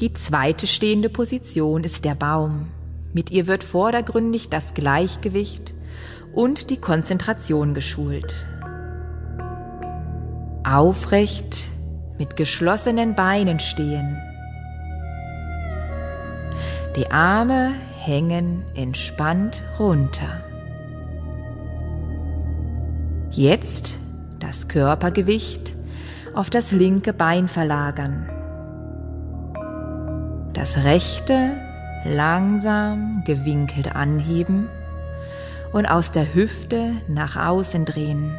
Die zweite stehende Position ist der Baum. Mit ihr wird vordergründig das Gleichgewicht und die Konzentration geschult. Aufrecht mit geschlossenen Beinen stehen. Die Arme hängen entspannt runter. Jetzt das Körpergewicht auf das linke Bein verlagern. Das rechte langsam gewinkelt anheben und aus der Hüfte nach außen drehen.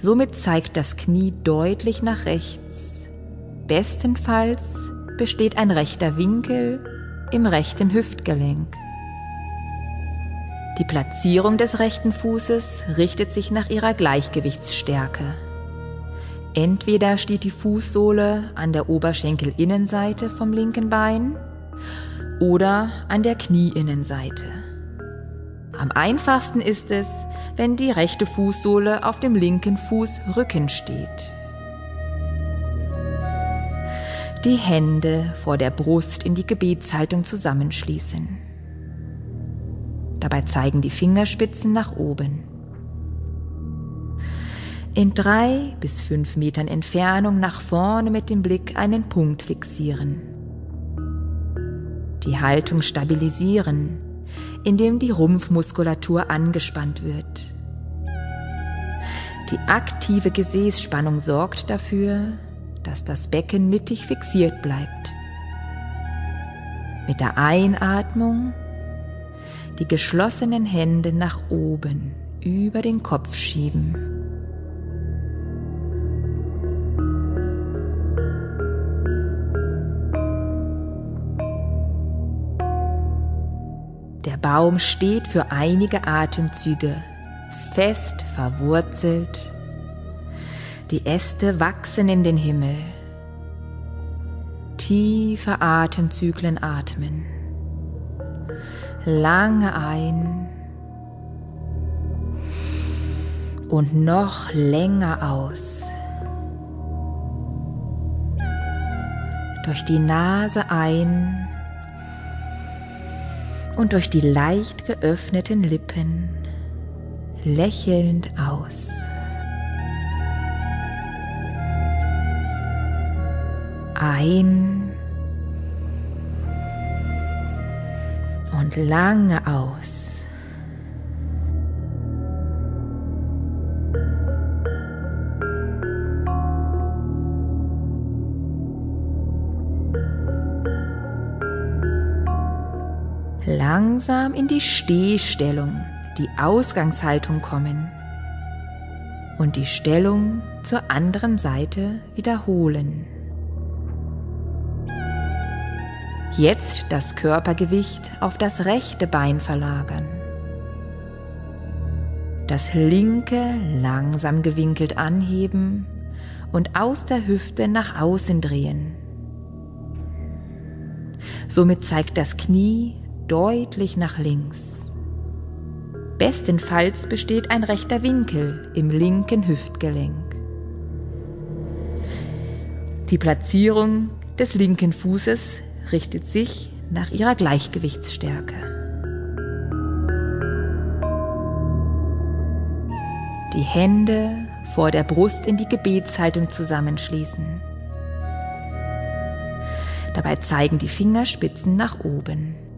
Somit zeigt das Knie deutlich nach rechts. Bestenfalls besteht ein rechter Winkel im rechten Hüftgelenk. Die Platzierung des rechten Fußes richtet sich nach ihrer Gleichgewichtsstärke. Entweder steht die Fußsohle an der Oberschenkelinnenseite vom linken Bein oder an der Knieinnenseite. Am einfachsten ist es, wenn die rechte Fußsohle auf dem linken Fußrücken steht. Die Hände vor der Brust in die Gebetshaltung zusammenschließen. Dabei zeigen die Fingerspitzen nach oben. In drei bis fünf Metern Entfernung nach vorne mit dem Blick einen Punkt fixieren. Die Haltung stabilisieren, indem die Rumpfmuskulatur angespannt wird. Die aktive Gesäßspannung sorgt dafür, dass das Becken mittig fixiert bleibt. Mit der Einatmung die geschlossenen Hände nach oben über den Kopf schieben. Baum steht für einige Atemzüge fest verwurzelt. Die Äste wachsen in den Himmel. Tiefe Atemzyklen atmen lange ein und noch länger aus. Durch die Nase ein und durch die leicht geöffneten Lippen lächelnd aus. Ein und lange aus. Langsam in die Stehstellung, die Ausgangshaltung kommen und die Stellung zur anderen Seite wiederholen. Jetzt das Körpergewicht auf das rechte Bein verlagern. Das linke langsam gewinkelt anheben und aus der Hüfte nach außen drehen. Somit zeigt das Knie deutlich nach links. Bestenfalls besteht ein rechter Winkel im linken Hüftgelenk. Die Platzierung des linken Fußes richtet sich nach ihrer Gleichgewichtsstärke. Die Hände vor der Brust in die Gebetshaltung zusammenschließen. Dabei zeigen die Fingerspitzen nach oben.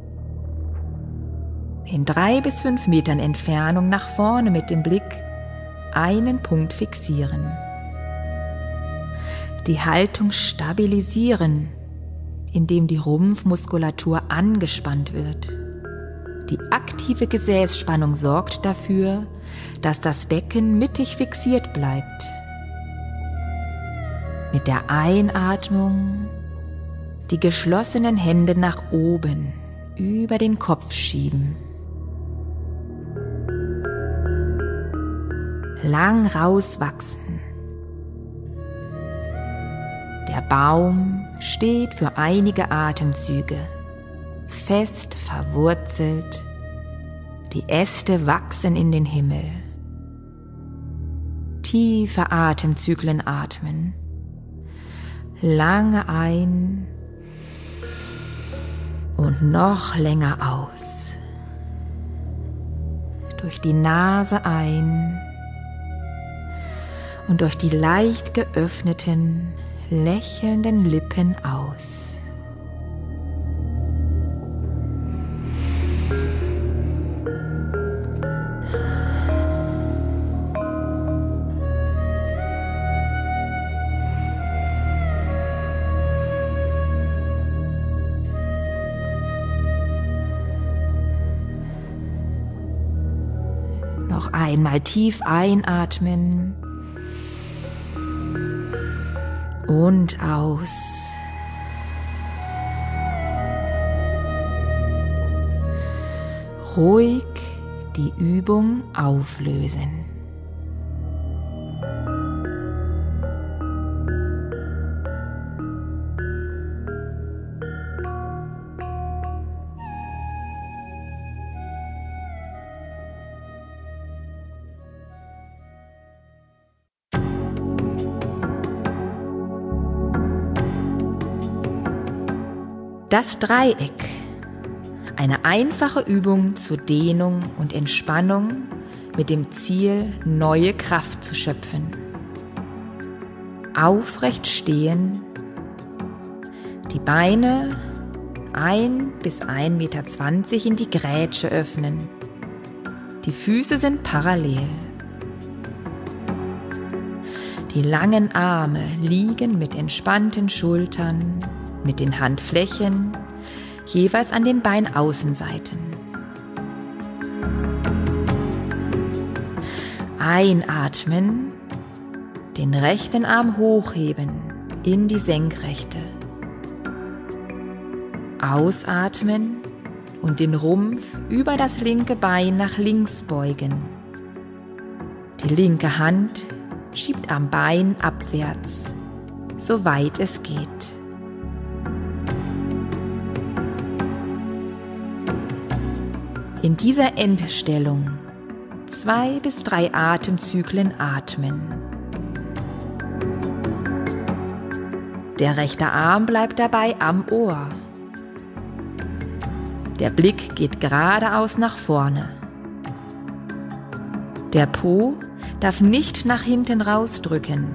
In drei bis fünf Metern Entfernung nach vorne mit dem Blick einen Punkt fixieren. Die Haltung stabilisieren indem die Rumpfmuskulatur angespannt wird. Die aktive Gesäßspannung sorgt dafür, dass das Becken mittig fixiert bleibt. Mit der Einatmung die geschlossenen Hände nach oben über den Kopf schieben. Lang rauswachsen. Der Baum steht für einige Atemzüge, fest verwurzelt, die Äste wachsen in den Himmel. Tiefe Atemzyklen atmen, Lange ein und noch länger aus. Durch die Nase ein und durch die leicht geöffneten, lächelnden Lippen aus. Noch einmal tief einatmen und aus. Ruhig die Übung auflösen. Das Dreieck. Eine einfache Übung zur Dehnung und Entspannung mit dem Ziel, neue Kraft zu schöpfen. Aufrecht stehen, die Beine 1 bis 1,20 Meter in die Grätsche öffnen. Die Füße sind parallel. Die langen Arme liegen mit entspannten Schultern mit den Handflächen jeweils an den Beinaußenseiten. Einatmen, den rechten Arm hochheben in die Senkrechte. Ausatmen und den Rumpf über das linke Bein nach links beugen. Die linke Hand schiebt am Bein abwärts, soweit es geht. In dieser Endstellung zwei bis drei Atemzyklen atmen. Der rechte Arm bleibt dabei am Ohr. Der Blick geht geradeaus nach vorne. Der Po darf nicht nach hinten rausdrücken,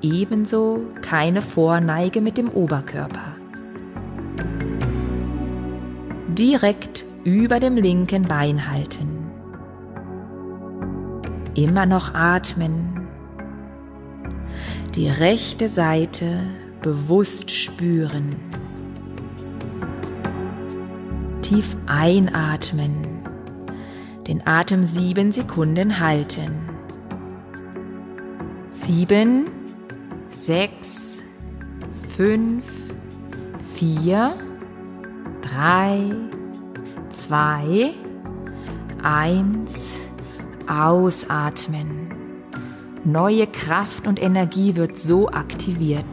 ebenso keine Vorneige mit dem Oberkörper. Direkt über dem linken Bein halten. Immer noch atmen. Die rechte Seite bewusst spüren. Tief einatmen. Den Atem sieben Sekunden halten. Sieben, sechs, fünf, vier, drei, zwei, eins, ausatmen. Neue Kraft und Energie wird so aktiviert.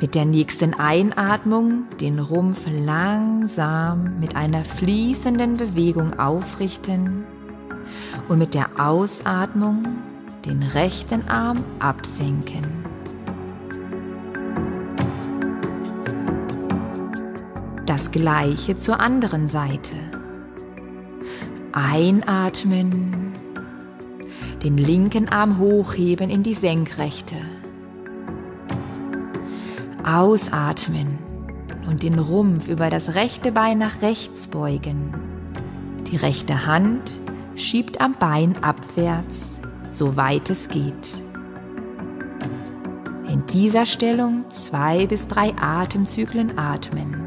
Mit der nächsten Einatmung den Rumpf langsam mit einer fließenden Bewegung aufrichten und mit der Ausatmung den rechten Arm absenken. Das gleiche zur anderen Seite. Einatmen, den linken Arm hochheben in die Senkrechte. Ausatmen und den Rumpf über das rechte Bein nach rechts beugen. Die rechte Hand schiebt am Bein abwärts, soweit es geht. In dieser Stellung zwei bis drei Atemzyklen atmen.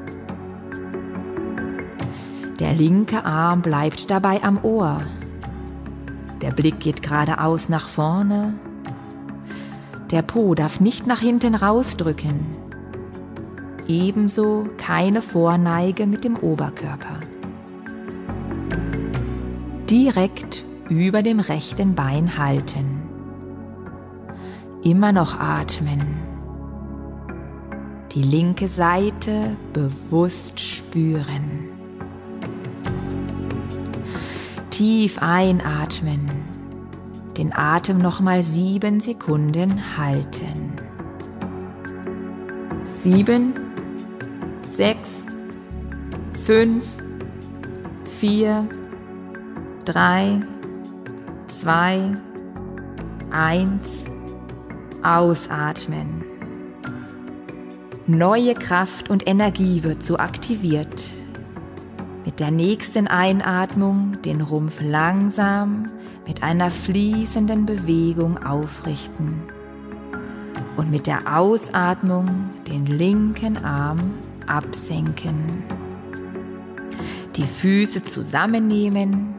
Der linke Arm bleibt dabei am Ohr. Der Blick geht geradeaus nach vorne. Der Po darf nicht nach hinten rausdrücken. Ebenso keine Vorneige mit dem Oberkörper. Direkt über dem rechten Bein halten. Immer noch atmen. Die linke Seite bewusst spüren. Tief einatmen. Den Atem nochmal sieben Sekunden halten. sieben, sechs, fünf, vier, drei, zwei, eins. Ausatmen. Neue Kraft und Energie wird so aktiviert. Mit der nächsten Einatmung den Rumpf langsam mit einer fließenden Bewegung aufrichten und mit der Ausatmung den linken Arm absenken. Die Füße zusammennehmen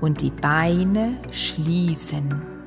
und die Beine schließen.